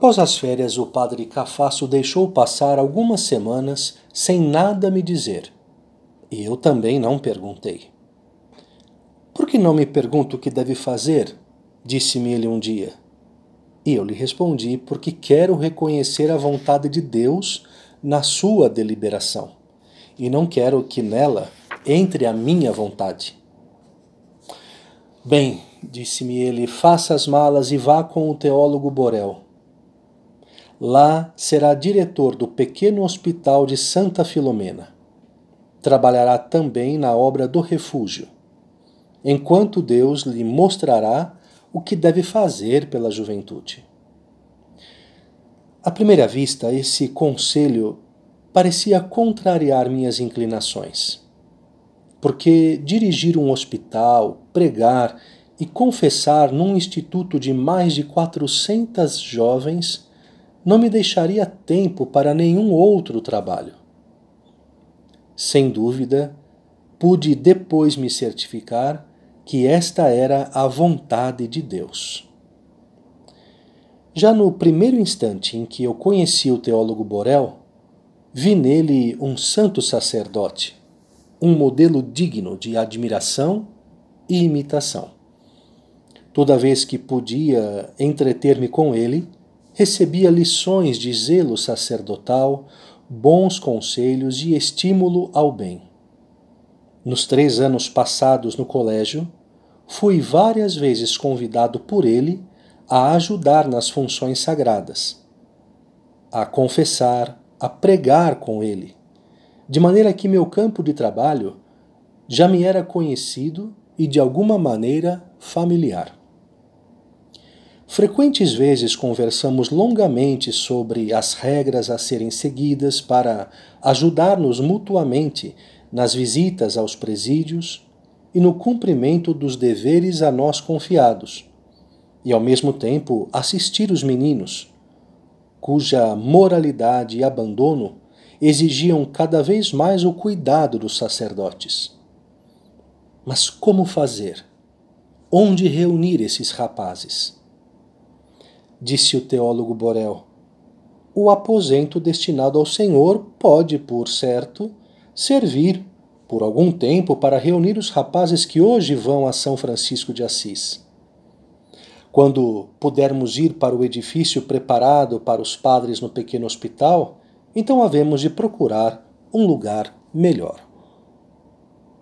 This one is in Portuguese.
Após as férias, o padre Cafasso deixou passar algumas semanas sem nada me dizer. E eu também não perguntei. Por que não me pergunta o que deve fazer? Disse-me ele um dia. E eu lhe respondi porque quero reconhecer a vontade de Deus na sua deliberação e não quero que nela entre a minha vontade. Bem, disse-me ele, faça as malas e vá com o teólogo Borel. Lá será diretor do pequeno hospital de Santa Filomena. Trabalhará também na obra do refúgio, enquanto Deus lhe mostrará o que deve fazer pela juventude. À primeira vista, esse conselho parecia contrariar minhas inclinações. Porque dirigir um hospital, pregar e confessar num instituto de mais de 400 jovens não me deixaria tempo para nenhum outro trabalho. Sem dúvida, pude depois me certificar que esta era a vontade de Deus. Já no primeiro instante em que eu conheci o teólogo Borel, vi nele um santo sacerdote, um modelo digno de admiração e imitação. Toda vez que podia entreter-me com ele, recebia lições de zelo sacerdotal, bons conselhos e estímulo ao bem. Nos três anos passados no colégio, fui várias vezes convidado por ele a ajudar nas funções sagradas, a confessar, a pregar com ele, de maneira que meu campo de trabalho já me era conhecido e de alguma maneira familiar. Frequentes vezes conversamos longamente sobre as regras a serem seguidas para ajudar-nos mutuamente nas visitas aos presídios e no cumprimento dos deveres a nós confiados e, ao mesmo tempo, assistir os meninos, cuja moralidade e abandono exigiam cada vez mais o cuidado dos sacerdotes. Mas como fazer? Onde reunir esses rapazes? Disse o teólogo Borel. O aposento destinado ao Senhor pode, por certo, servir por algum tempo para reunir os rapazes que hoje vão a São Francisco de Assis. Quando pudermos ir para o edifício preparado para os padres no pequeno hospital, então havemos de procurar um lugar melhor.